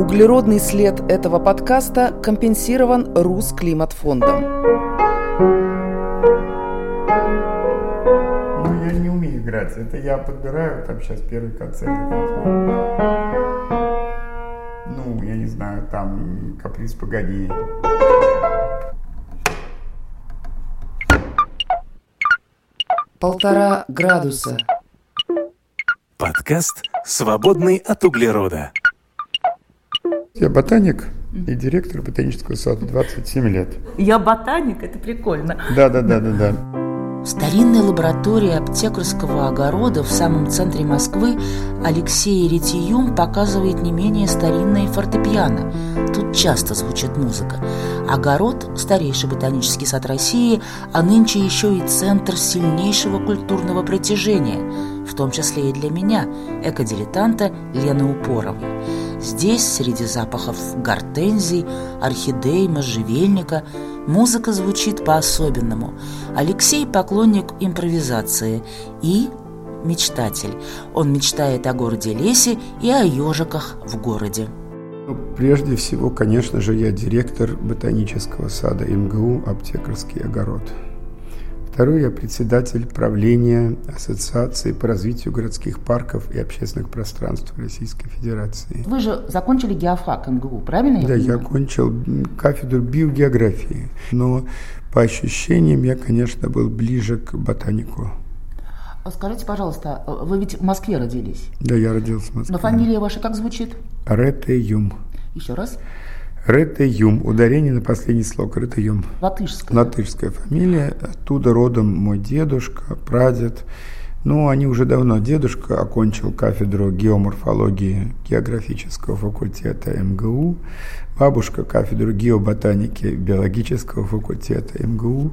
Углеродный след этого подкаста компенсирован Русклиматфондом. Ну, я не умею играть. Это я подбираю там сейчас первый концерт. Ну, я не знаю, там каприз погоди. Полтора градуса. Подкаст «Свободный от углерода». Я ботаник и директор ботанического сада 27 лет. Я ботаник, это прикольно. Да, да, да, да, да. В старинной лаборатории аптекарского огорода в самом центре Москвы Алексей Ретиюм показывает не менее старинное фортепиано. Тут часто звучит музыка. Огород – старейший ботанический сад России, а нынче еще и центр сильнейшего культурного притяжения, в том числе и для меня, экодилетанта Лены Упоровой. Здесь, среди запахов гортензий, орхидей, можжевельника, музыка звучит по-особенному. Алексей – поклонник импровизации и мечтатель. Он мечтает о городе-лесе и о ежиках в городе. Ну, прежде всего, конечно же, я директор ботанического сада МГУ «Аптекарский огород». Второй я председатель правления Ассоциации по развитию городских парков и общественных пространств Российской Федерации. Вы же закончили геофак МГУ, правильно я Да, я понимаю? окончил кафедру биогеографии, но по ощущениям я, конечно, был ближе к ботанику. А Скажите, пожалуйста, вы ведь в Москве родились, Да, я родился в Москве. но фамилия ваша как звучит? Рете Юм. Еще раз. Рете Юм. Ударение на последний слог. Рете Юм. Латышская. Латышская фамилия. Оттуда родом мой дедушка, прадед. Ну, они уже давно. Дедушка окончил кафедру геоморфологии географического факультета МГУ. Бабушка кафедру геоботаники биологического факультета МГУ.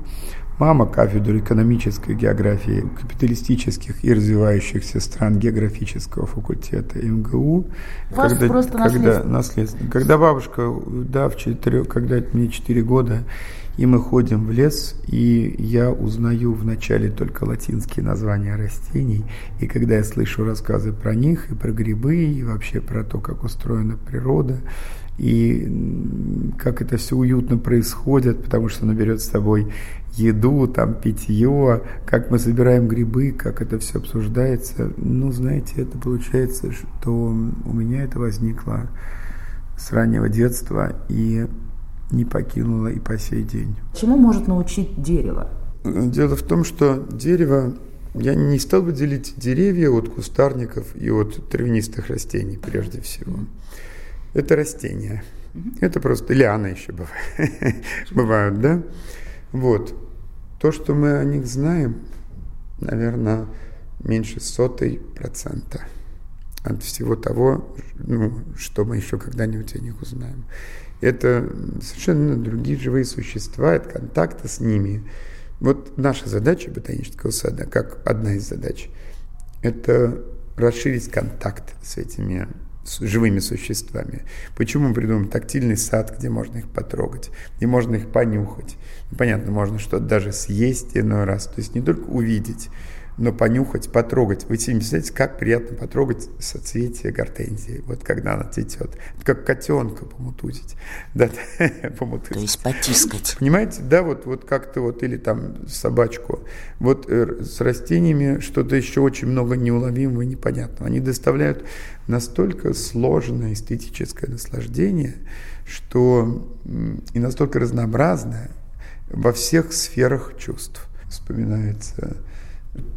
Мама кафедру экономической географии капиталистических и развивающихся стран географического факультета МГУ. Вас просто когда, наследство. наследство. Когда бабушка, да, в четыре, когда мне 4 года, и мы ходим в лес, и я узнаю вначале только латинские названия растений, и когда я слышу рассказы про них, и про грибы, и вообще про то, как устроена природа, и как это все уютно происходит, потому что она берет с собой еду, там питье, как мы собираем грибы, как это все обсуждается. Ну, знаете, это получается, что у меня это возникло с раннего детства и не покинуло и по сей день. Чему может научить дерево? Дело в том, что дерево, я не стал бы делить деревья от кустарников и от травянистых растений прежде всего. Это растения. Это просто лианы еще бывают, бывают, да? Вот. То, что мы о них знаем, наверное, меньше сотой процента от всего того, ну, что мы еще когда-нибудь о них узнаем. Это совершенно другие живые существа, это контакты с ними. Вот наша задача ботанического сада, как одна из задач, это расширить контакт с этими с живыми существами. Почему мы придумаем тактильный сад, где можно их потрогать, где можно их понюхать? Понятно, можно что-то даже съесть иной раз, то есть не только увидеть, но понюхать, потрогать. Вы себе представляете, как приятно потрогать соцветие гортензии, вот когда она цветет. Это как котенка помутузить. Да, помутузить. То есть потискать. Понимаете, да, вот, вот как-то вот, или там собачку. Вот э, с растениями что-то еще очень много неуловимого и непонятного. Они доставляют настолько сложное эстетическое наслаждение, что и настолько разнообразное во всех сферах чувств. Вспоминается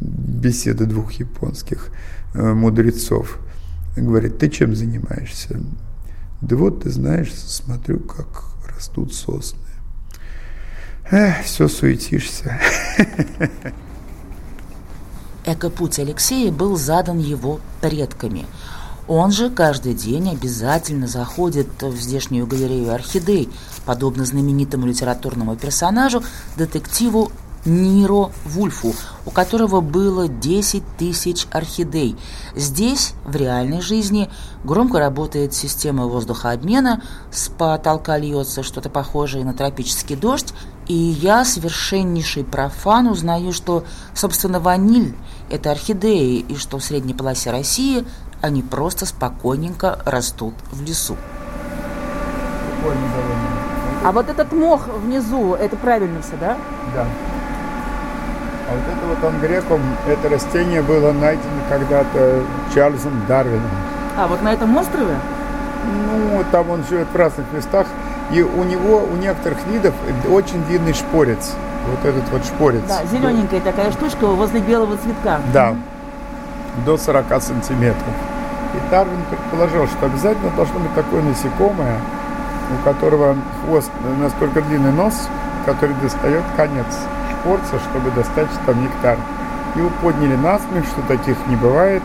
беседа двух японских э, мудрецов. Говорит, ты чем занимаешься? Да вот, ты знаешь, смотрю, как растут сосны. Эх, все суетишься. Экопуть Алексея был задан его предками. Он же каждый день обязательно заходит в здешнюю галерею орхидей, подобно знаменитому литературному персонажу, детективу Ниро Вульфу, у которого было 10 тысяч орхидей. Здесь, в реальной жизни, громко работает система воздухообмена, с потолка льется что-то похожее на тропический дождь, и я, совершеннейший профан, узнаю, что, собственно, ваниль – это орхидеи, и что в средней полосе России они просто спокойненько растут в лесу. А вот этот мох внизу, это правильно все, да? Да. А вот это вот ангрекум, это растение было найдено когда-то Чарльзом Дарвином. А, вот на этом острове? Ну, там он живет в разных местах. И у него, у некоторых видов очень длинный шпорец. Вот этот вот шпорец. Да, зелененькая такая штучка возле белого цветка. Да, до 40 сантиметров. И Дарвин предположил, что обязательно должно быть такое насекомое, у которого хвост настолько длинный нос, который достает конец шпорца, чтобы достать там нектар. Его подняли на смех, что таких не бывает.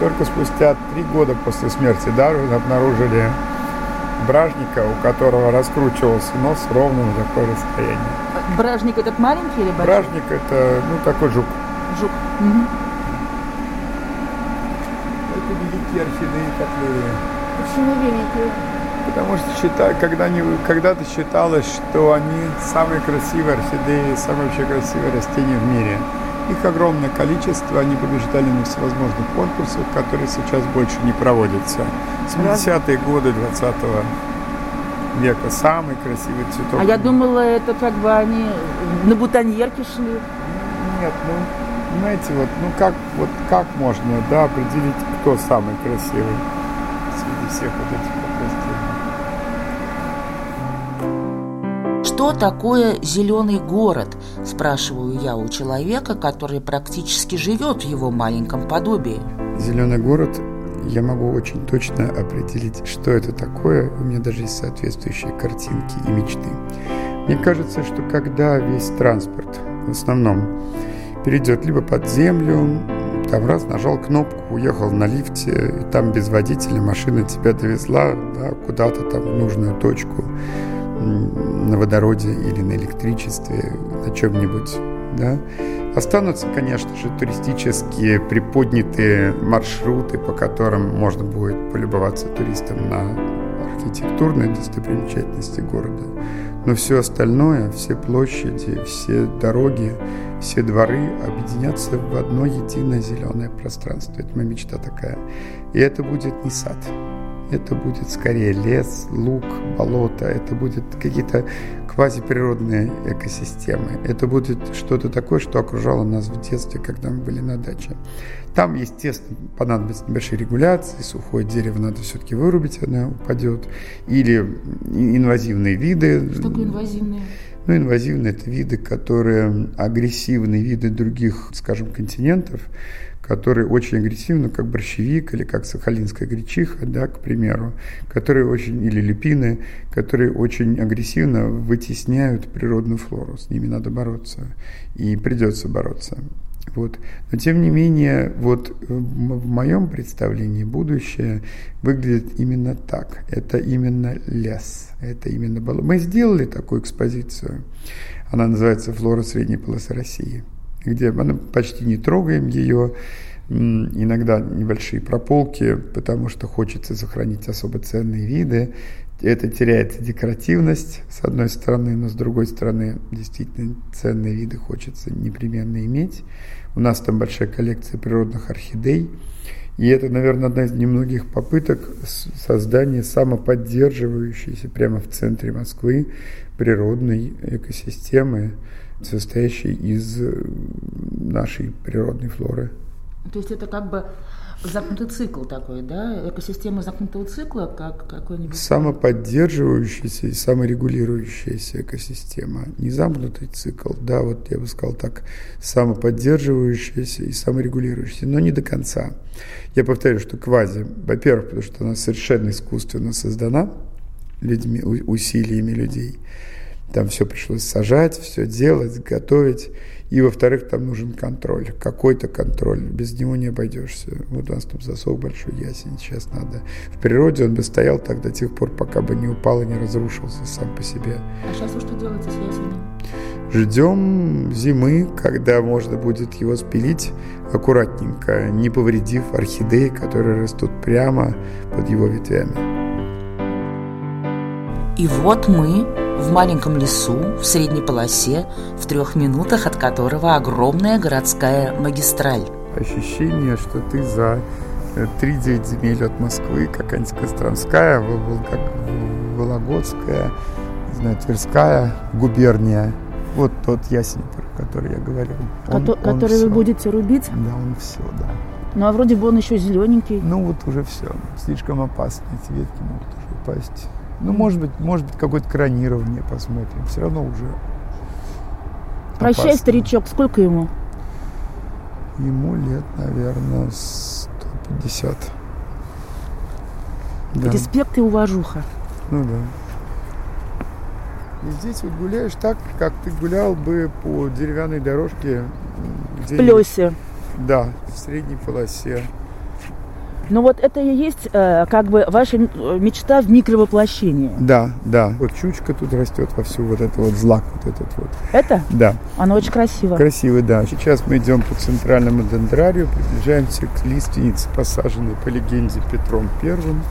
Только спустя три года после смерти Дарвина обнаружили бражника, у которого раскручивался нос ровно на такое расстояние. Бражник этот маленький или большой? Бражник это, ну, такой жук. Жук. Мгм. Это великие орхидеи котлеи. Почему великий? Потому что счита, когда они, когда-то считалось, что они самые красивые орхидеи, самые вообще красивые растения в мире. Их огромное количество, они побеждали на всевозможных конкурсах, которые сейчас больше не проводятся. 70-е годы 20 века самый красивый цветок. А я думала, это как бы они на бутоньерке шли. Нет, ну, понимаете, вот, ну как, вот как можно, да, определить, кто самый красивый среди всех вот этих Что такое зеленый город? Спрашиваю я у человека, который практически живет в его маленьком подобии. Зеленый город, я могу очень точно определить, что это такое. У меня даже есть соответствующие картинки и мечты. Мне кажется, что когда весь транспорт в основном перейдет либо под землю, там раз нажал кнопку, уехал на лифте, и там без водителя машина тебя довезла да, куда-то там в нужную точку на водороде или на электричестве, на чем-нибудь, да. Останутся, конечно же, туристические приподнятые маршруты, по которым можно будет полюбоваться туристам на архитектурные достопримечательности города. Но все остальное, все площади, все дороги, все дворы объединятся в одно единое зеленое пространство. Это моя мечта такая. И это будет не сад. Это будет скорее лес, луг, болото. Это будет какие-то квазиприродные экосистемы. Это будет что-то такое, что окружало нас в детстве, когда мы были на даче. Там, естественно, понадобятся небольшие регуляции. Сухое дерево надо все-таки вырубить, оно упадет. Или инвазивные виды. Что такое инвазивные? Ну, инвазивные – это виды, которые агрессивные виды других, скажем, континентов, которые очень агрессивны, как борщевик или как сахалинская гречиха, да, к примеру, которые очень, или люпины, которые очень агрессивно вытесняют природную флору. С ними надо бороться. И придется бороться. Вот. Но тем не менее, вот в моем представлении будущее выглядит именно так. Это именно лес, это именно было. Мы сделали такую экспозицию. Она называется «Флора средней полосы России», где мы почти не трогаем ее, иногда небольшие прополки, потому что хочется сохранить особо ценные виды. Это теряется декоративность, с одной стороны, но с другой стороны, действительно ценные виды хочется непременно иметь. У нас там большая коллекция природных орхидей. И это, наверное, одна из немногих попыток создания самоподдерживающейся прямо в центре Москвы природной экосистемы, состоящей из нашей природной флоры. То есть это как бы замкнутый цикл такой, да? Экосистема замкнутого цикла, как какой-нибудь... Самоподдерживающаяся и саморегулирующаяся экосистема. Не замкнутый цикл, да, вот я бы сказал так, самоподдерживающаяся и саморегулирующаяся, но не до конца. Я повторю, что квази, во-первых, потому что она совершенно искусственно создана людьми, усилиями людей. Там все пришлось сажать, все делать, готовить. И, во-вторых, там нужен контроль, какой-то контроль, без него не обойдешься. Вот у нас там засов большой ясень, сейчас надо. В природе он бы стоял так до тех пор, пока бы не упал и не разрушился сам по себе. А сейчас вы что делаете с ясенем? Ждем зимы, когда можно будет его спилить аккуратненько, не повредив орхидеи, которые растут прямо под его ветвями. И вот мы в маленьком лесу, в средней полосе, в трех минутах от которого огромная городская магистраль. Ощущение, что ты за 3-9 земель от Москвы, какая-нибудь Костромская, как Вологодская, не знаю, Тверская губерния. Вот тот ясень, про который я говорил. Он- Кото- он который вы всё. будете рубить. Да, он все, да. Ну а вроде бы он еще зелененький. Ну вот уже все. Слишком опасно. Эти ветки могут уже упасть. Ну, может быть, может быть, какое-то кронирование посмотрим. Все равно уже. Прощай, опасно. старичок, сколько ему? Ему лет, наверное, 150. Да. Респект и уважуха. Ну да. И здесь вот гуляешь так, как ты гулял бы по деревянной дорожке. В плесе. Да, в средней полосе. Ну вот это и есть э, как бы ваша э, мечта в микровоплощении. Да, да. Вот чучка тут растет вовсю, вот это вот злак, вот этот вот. Это? Да, Оно очень красиво. красивый, да. Сейчас мы идем по центральному дендрарию, приближаемся к лиственнице, посаженной по легенде Петром Первым.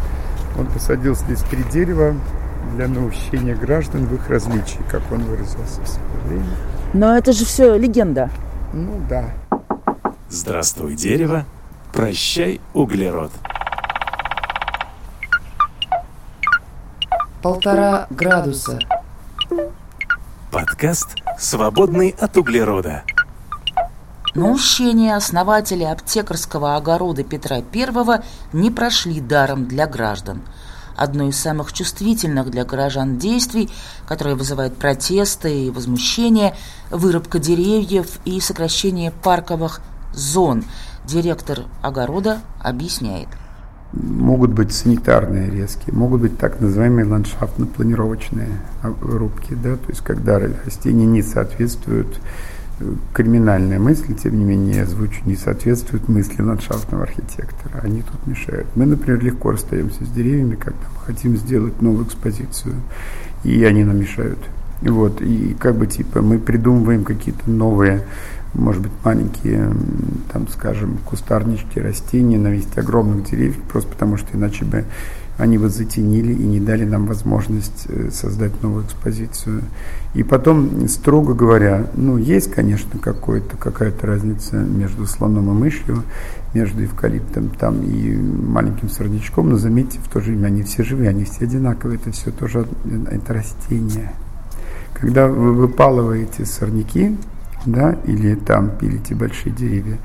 Он посадил здесь три дерева для наущения граждан в их различии, как он выразился в свое время. Но это же все легенда. Ну да. Здравствуй, дерево. Прощай, углерод. Полтора градуса. Подкаст «Свободный от углерода». Наущения основателя аптекарского огорода Петра I не прошли даром для граждан. Одно из самых чувствительных для горожан действий, которое вызывает протесты и возмущение – вырубка деревьев и сокращение парковых зон. Директор огорода объясняет. Могут быть санитарные резкие, могут быть так называемые ландшафтно-планировочные рубки, да, то есть когда растения не соответствуют э, криминальная мысль, тем не менее, я озвучу, не соответствует мысли ландшафтного архитектора. Они тут мешают. Мы, например, легко расстаемся с деревьями, когда мы хотим сделать новую экспозицию, и они нам мешают. Вот, и как бы типа мы придумываем какие-то новые, может быть, маленькие, там, скажем, кустарнички, растения на месте огромных деревьев, просто потому что иначе бы они бы затенили и не дали нам возможность э, создать новую экспозицию. И потом, строго говоря, ну, есть, конечно, какая-то разница между слоном и мышью, между эвкалиптом там и маленьким сорнячком, но заметьте, в то же время они все живые, они все одинаковые, это все тоже од- это растения. Когда вы выпалываете сорняки, да, или там пилите большие деревья,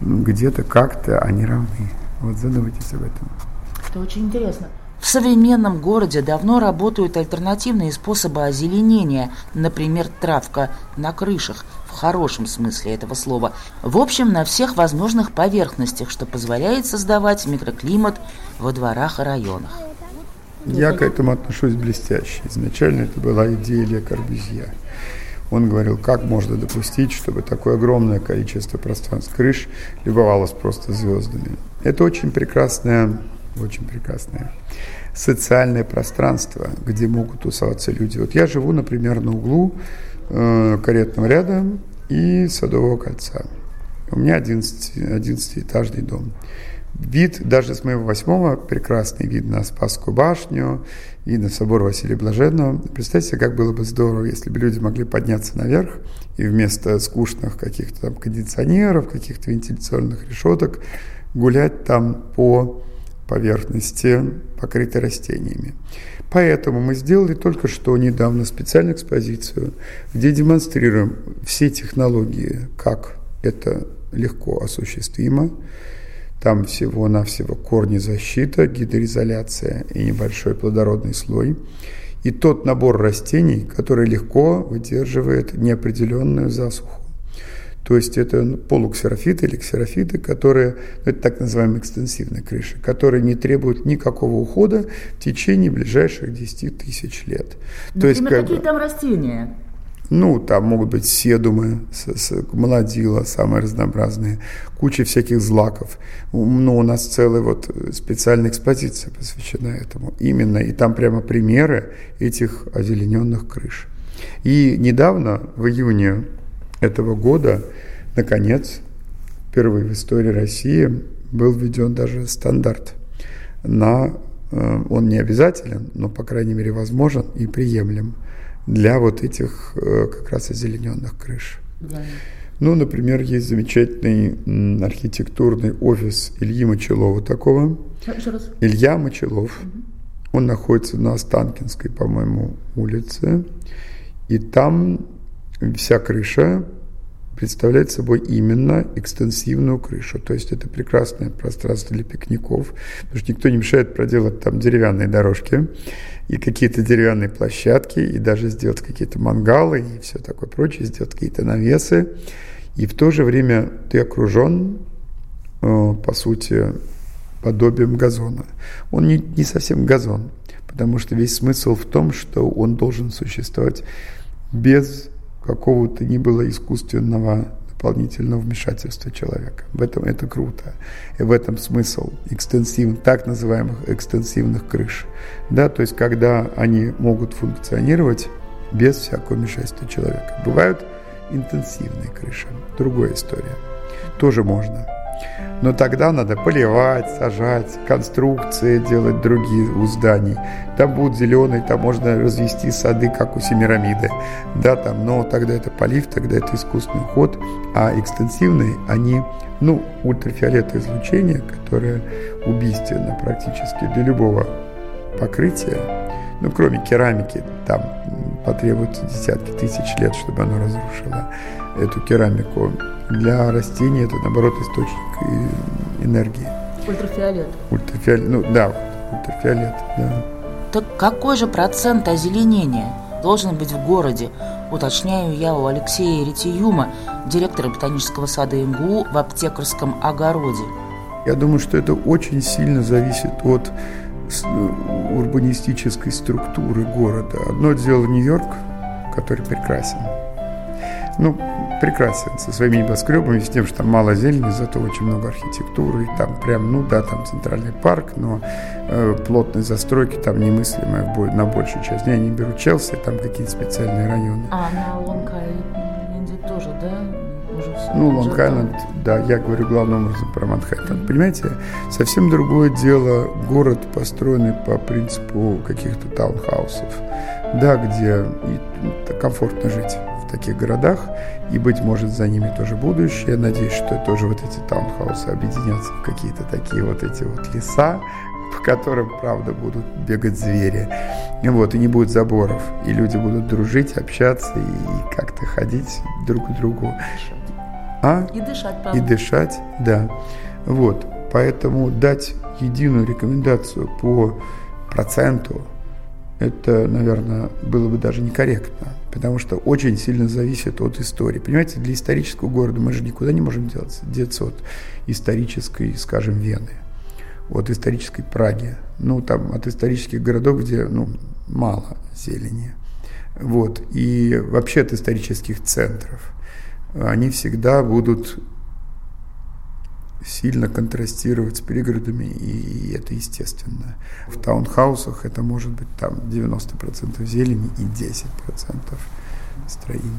где-то как-то они равны. Вот задумайтесь об этом. Это очень интересно. В современном городе давно работают альтернативные способы озеленения, например, травка на крышах, в хорошем смысле этого слова. В общем, на всех возможных поверхностях, что позволяет создавать микроклимат во дворах и районах. Я к этому отношусь блестяще. Изначально это была идея Ле Корбюзье. Он говорил, как можно допустить, чтобы такое огромное количество пространств крыш любовалось просто звездами. Это очень прекрасное, очень прекрасное социальное пространство, где могут тусоваться люди. Вот я живу, например, на углу э, каретного ряда и Садового кольца. У меня 11, 11-этажный дом. Вид даже с моего восьмого прекрасный вид на Спасскую башню и на собор Василия Блаженного. Представьте как было бы здорово, если бы люди могли подняться наверх и вместо скучных каких-то там кондиционеров, каких-то вентиляционных решеток гулять там по поверхности, покрытой растениями. Поэтому мы сделали только что недавно специальную экспозицию, где демонстрируем все технологии, как это легко осуществимо. Там всего-навсего корни защита, гидроизоляция и небольшой плодородный слой. И тот набор растений, который легко выдерживает неопределенную засуху. То есть это полуксерофиты или ксерофиты, которые, ну, это так называемые экстенсивные крыши, которые не требуют никакого ухода в течение ближайших 10 тысяч лет. То есть, Например, как какие бы- там растения? Ну, там могут быть седумы, с, с- молодила, самые разнообразные, куча всяких злаков. Ну, у нас целая вот специальная экспозиция посвящена этому. Именно, и там прямо примеры этих озелененных крыш. И недавно, в июне этого года, наконец, впервые в истории России был введен даже стандарт на, э, он не обязателен, но, по крайней мере, возможен и приемлем для вот этих э, как раз озелененных крыш. Ну, например, есть замечательный архитектурный офис Ильи Мочелова такого. Еще раз. Илья Мочелов. Он находится на Останкинской, по-моему, улице. И там вся крыша представляет собой именно экстенсивную крышу. То есть это прекрасное пространство для пикников, потому что никто не мешает проделать там деревянные дорожки и какие-то деревянные площадки, и даже сделать какие-то мангалы и все такое прочее, сделать какие-то навесы. И в то же время ты окружен, э, по сути, подобием газона. Он не, не совсем газон, потому что весь смысл в том, что он должен существовать без какого-то ни было искусственного дополнительного вмешательства человека. В этом это круто. И в этом смысл экстенсивных, так называемых экстенсивных крыш. Да, то есть когда они могут функционировать без всякого вмешательства человека. Бывают интенсивные крыши. Другая история. Тоже можно. Но тогда надо поливать, сажать, конструкции делать другие у зданий. Там будут зеленые, там можно развести сады, как у Семирамиды. Да, там, но тогда это полив, тогда это искусственный уход. А экстенсивные, они, ну, ультрафиолетовое излучение, которое убийственно практически для любого покрытия, ну, кроме керамики, там потребуется десятки тысяч лет, чтобы оно разрушило эту керамику. Для растений это, наоборот, источник энергии. Ультрафиолет. Ультрафиолет, ну да, ультрафиолет, да. Так какой же процент озеленения должен быть в городе? Уточняю я у Алексея Ретиюма, директора ботанического сада МГУ в аптекарском огороде. Я думаю, что это очень сильно зависит от урбанистической структуры города. Одно дело Нью-Йорк, который прекрасен. Ну, прекрасен со своими небоскребами, с тем, что там мало зелени, зато очень много архитектуры. И там прям, ну да, там центральный парк, но э, плотной застройки там немыслимая на большую часть. Я не беру Челси, там какие-то специальные районы. А на Лонг-Айленде тоже, да? Ну, Лонг-Айленд, да, я говорю главным образом про Манхэттен. Понимаете, совсем другое дело город, построенный по принципу каких-то таунхаусов, да, где комфортно жить таких городах, и, быть может, за ними тоже будущее. Я надеюсь, что тоже вот эти таунхаусы объединятся в какие-то такие вот эти вот леса, по которым, правда, будут бегать звери. Вот, и не будет заборов. И люди будут дружить, общаться и как-то ходить друг к другу. А? И дышать, правда. И дышать, да. Вот, поэтому дать единую рекомендацию по проценту, это, наверное, было бы даже некорректно потому что очень сильно зависит от истории. Понимаете, для исторического города мы же никуда не можем деться, деться от исторической, скажем, Вены, от исторической Праги, ну, там, от исторических городов, где, ну, мало зелени. Вот, и вообще от исторических центров. Они всегда будут сильно контрастировать с пригородами, и это естественно. В таунхаусах это может быть там 90% зелени и 10% строений.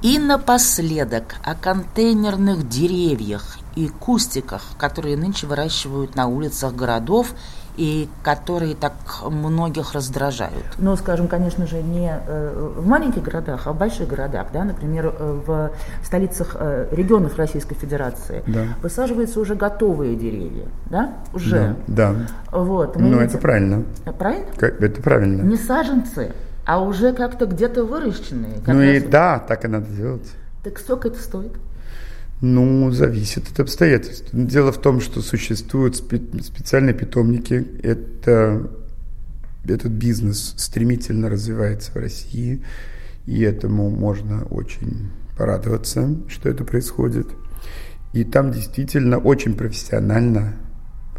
И напоследок о контейнерных деревьях и кустиках, которые нынче выращивают на улицах городов и которые так многих раздражают? Ну, скажем, конечно же, не э, в маленьких городах, а в больших городах, да, например, э, в столицах э, регионов Российской Федерации да. высаживаются уже готовые деревья, да, уже. Да. да. Вот. Мы ну, это правильно. Правильно? Как, это правильно. Не саженцы, а уже как-то где-то выращенные. Ну и да, так и надо делать. Так сколько это стоит? Ну, зависит от обстоятельств. Дело в том, что существуют специальные питомники. Это, этот бизнес стремительно развивается в России, и этому можно очень порадоваться, что это происходит. И там действительно очень профессионально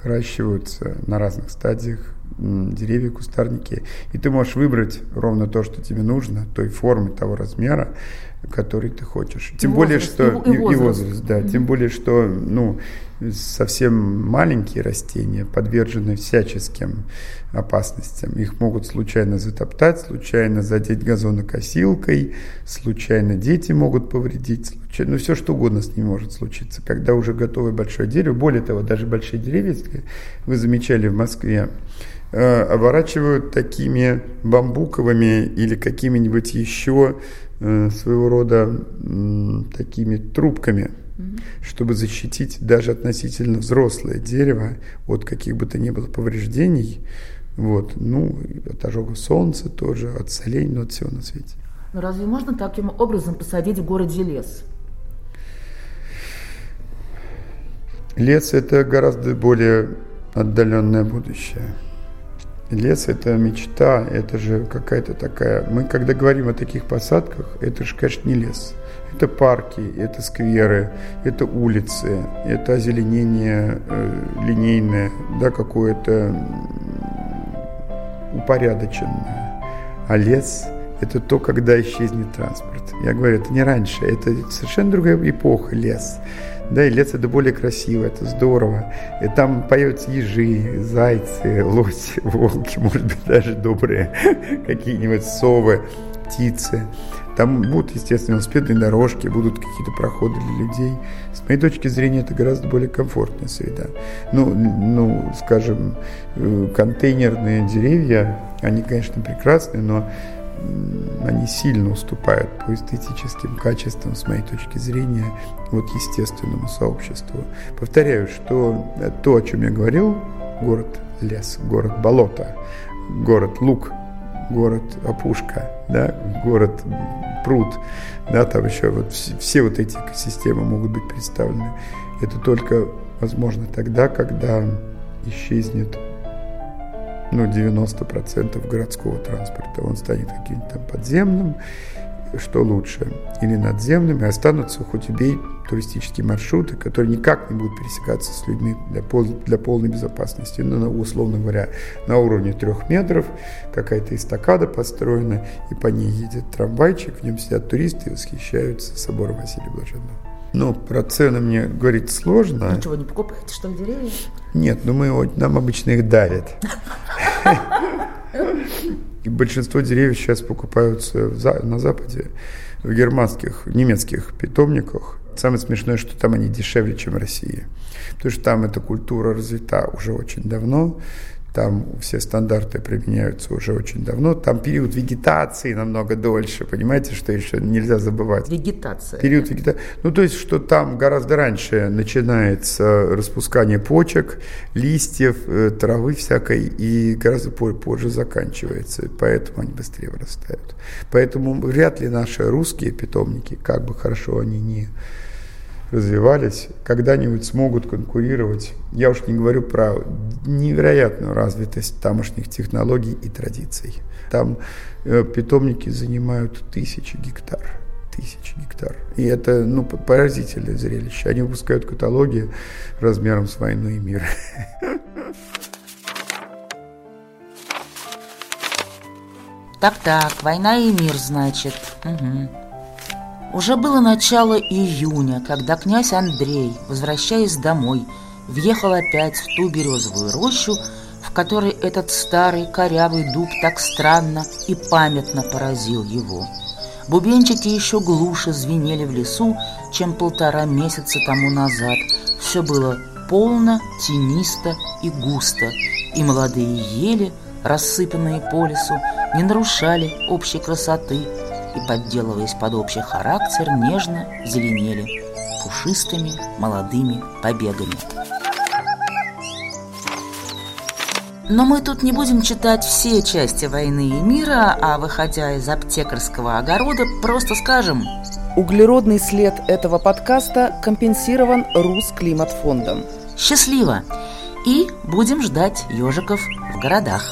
выращиваются на разных стадиях деревья, кустарники. И ты можешь выбрать ровно то, что тебе нужно, той формы, того размера, который ты хочешь. Тем и более, возраст, что и, и, возраст. и возраст, да. Mm-hmm. Тем более, что ну совсем маленькие растения подвержены всяческим опасностям. Их могут случайно затоптать, случайно задеть газонокосилкой, случайно дети могут повредить, случайно, ну все что угодно с ними может случиться. Когда уже готовое большое дерево, более того, даже большие деревья, если вы замечали в Москве, э, оборачивают такими бамбуковыми или какими-нибудь еще своего рода такими трубками, чтобы защитить даже относительно взрослое дерево от каких бы то ни было повреждений, Вот. Ну, от ожога солнца тоже, от солей, но от всего на свете. Но разве можно таким образом посадить в городе лес? Лес – это гораздо более отдаленное будущее. Лес – это мечта, это же какая-то такая... Мы, когда говорим о таких посадках, это же, конечно, не лес. Это парки, это скверы, это улицы, это озеленение э, линейное, да, какое-то упорядоченное. А лес – это то, когда исчезнет транспорт. Я говорю, это не раньше, это совершенно другая эпоха лес. Да, и лес это более красиво, это здорово. И там поются ежи, зайцы, лоси, волки, может быть, даже добрые какие-нибудь совы, птицы. Там будут, естественно, велосипедные дорожки, будут какие-то проходы для людей. С моей точки зрения, это гораздо более комфортная среда. Ну, ну скажем, э, контейнерные деревья, они, конечно, прекрасные, но они сильно уступают по эстетическим качествам, с моей точки зрения, вот естественному сообществу. Повторяю, что то, о чем я говорил, город лес, город болото, город лук, город опушка, да, город пруд, да, там еще вот все, вот эти экосистемы могут быть представлены. Это только возможно тогда, когда исчезнет ну, 90% городского транспорта. Он станет каким-то подземным, что лучше, или надземным, и останутся хоть убей туристические маршруты, которые никак не будут пересекаться с людьми для, пол, для полной безопасности. Ну, условно говоря, на уровне трех метров какая-то эстакада построена, и по ней едет трамвайчик, в нем сидят туристы и восхищаются собором Василия Блаженного. Ну, про цены мне говорить сложно. Ничего не покупаете, что ли, деревья? Нет, ну мы, нам обычно их дарят. И большинство деревьев сейчас покупаются на Западе, в германских, немецких питомниках. Самое смешное, что там они дешевле, чем в России. Потому что там эта культура развита уже очень давно там все стандарты применяются уже очень давно. Там период вегетации намного дольше, понимаете, что еще нельзя забывать. Вегетация. Период вегетации. Ну, то есть, что там гораздо раньше начинается распускание почек, листьев, э, травы всякой, и гораздо позже заканчивается, поэтому они быстрее вырастают. Поэтому вряд ли наши русские питомники, как бы хорошо они ни развивались, когда-нибудь смогут конкурировать. Я уж не говорю про невероятную развитость тамошних технологий и традиций. Там э, питомники занимают тысячи гектар. Тысячи гектар. И это ну, поразительное зрелище. Они выпускают каталоги размером с войну и мир. Так-так, война и мир, значит. Угу. Уже было начало июня, когда князь Андрей, возвращаясь домой, въехал опять в ту березовую рощу, в которой этот старый корявый дуб так странно и памятно поразил его. Бубенчики еще глуше звенели в лесу, чем полтора месяца тому назад. Все было полно, тенисто и густо, и молодые ели, рассыпанные по лесу, не нарушали общей красоты – и, подделываясь под общий характер, нежно зеленели пушистыми молодыми побегами. Но мы тут не будем читать все части «Войны и мира», а, выходя из аптекарского огорода, просто скажем Углеродный след этого подкаста компенсирован Русклиматфондом. Счастливо! И будем ждать ежиков в городах.